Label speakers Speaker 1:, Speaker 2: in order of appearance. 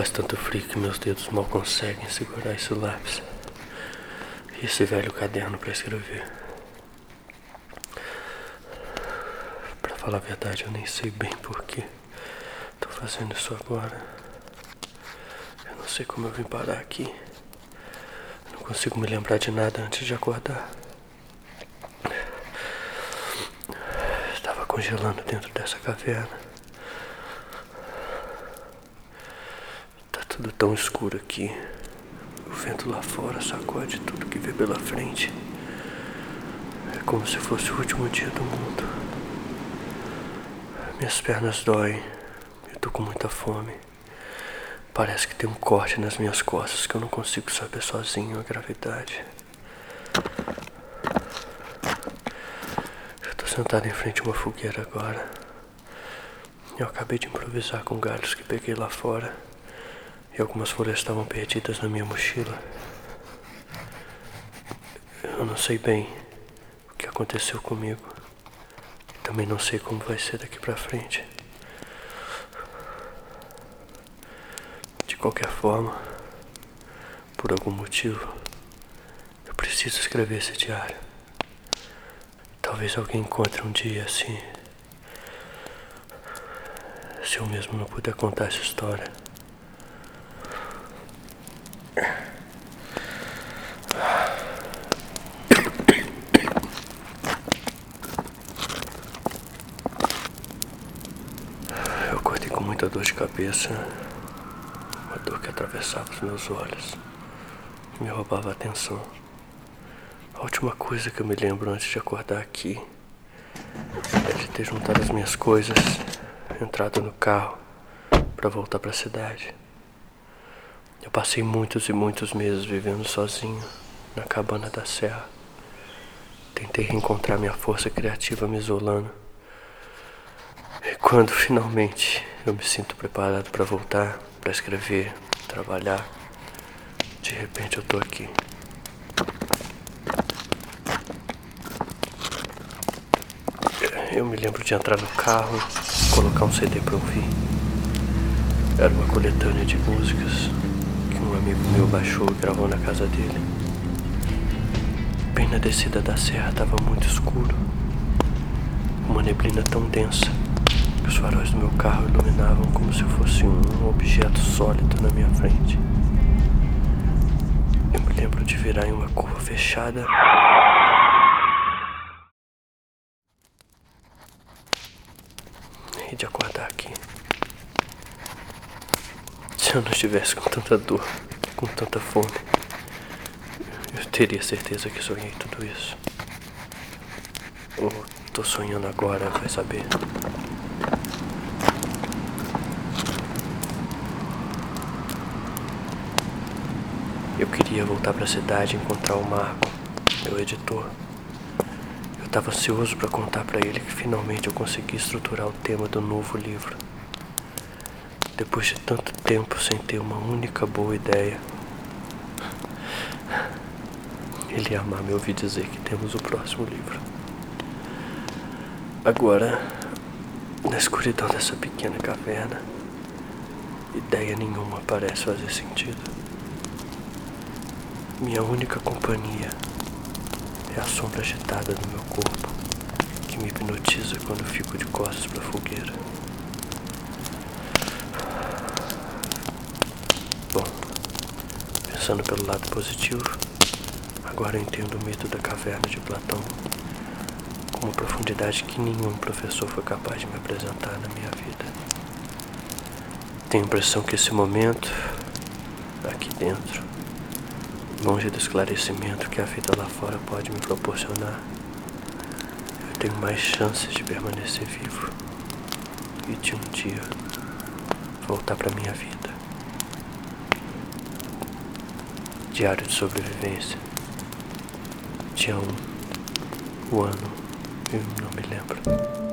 Speaker 1: Faz tanto frio que meus dedos mal conseguem segurar esse lápis e esse velho caderno para escrever. Para falar a verdade, eu nem sei bem por que tô fazendo isso agora. Eu não sei como eu vim parar aqui. Não consigo me lembrar de nada antes de acordar. Estava congelando dentro dessa caverna. Tudo tão escuro aqui. O vento lá fora sacode tudo que vê pela frente. É como se fosse o último dia do mundo. Minhas pernas doem. Eu tô com muita fome. Parece que tem um corte nas minhas costas que eu não consigo saber sozinho a gravidade. Eu tô sentado em frente a uma fogueira agora. Eu acabei de improvisar com galhos que peguei lá fora. Algumas folhas estavam perdidas na minha mochila. Eu não sei bem o que aconteceu comigo. Também não sei como vai ser daqui pra frente. De qualquer forma, por algum motivo, eu preciso escrever esse diário. Talvez alguém encontre um dia assim. Se eu mesmo não puder contar essa história. Eu acordei com muita dor de cabeça, uma dor que atravessava os meus olhos e me roubava a atenção. A última coisa que eu me lembro antes de acordar aqui é de ter juntado as minhas coisas, entrado no carro para voltar para a cidade. Eu passei muitos e muitos meses vivendo sozinho na cabana da serra. Tentei reencontrar minha força criativa me isolando. E quando finalmente eu me sinto preparado para voltar, para escrever, trabalhar, de repente eu tô aqui. Eu me lembro de entrar no carro, colocar um CD para ouvir. Era uma coletânea de músicas um amigo meu baixou e gravou na casa dele. Bem na descida da serra estava muito escuro. Uma neblina tão densa que os faróis do meu carro iluminavam como se fosse um objeto sólido na minha frente. Eu me lembro de virar em uma curva fechada. E de acordar aqui. Se eu não estivesse com tanta dor, com tanta fome, eu teria certeza que sonhei tudo isso. Ou tô sonhando agora, vai saber. Queria voltar para a cidade e encontrar o Marco, meu editor. Eu estava ansioso para contar para ele que finalmente eu consegui estruturar o tema do novo livro. Depois de tanto tempo sem ter uma única boa ideia. Ele ia amar me ouvir dizer que temos o próximo livro. Agora, na escuridão dessa pequena caverna, ideia nenhuma parece fazer sentido. Minha única companhia é a sombra agitada do meu corpo, que me hipnotiza quando fico de costas para a fogueira. Bom, pensando pelo lado positivo, agora eu entendo o mito da caverna de Platão com uma profundidade que nenhum professor foi capaz de me apresentar na minha vida. Tenho a impressão que esse momento, aqui dentro, longe do esclarecimento que a vida lá fora pode me proporcionar, eu tenho mais chances de permanecer vivo e de um dia voltar para minha vida. Diário de sobrevivência. Dia 1. O ano, eu não me lembro.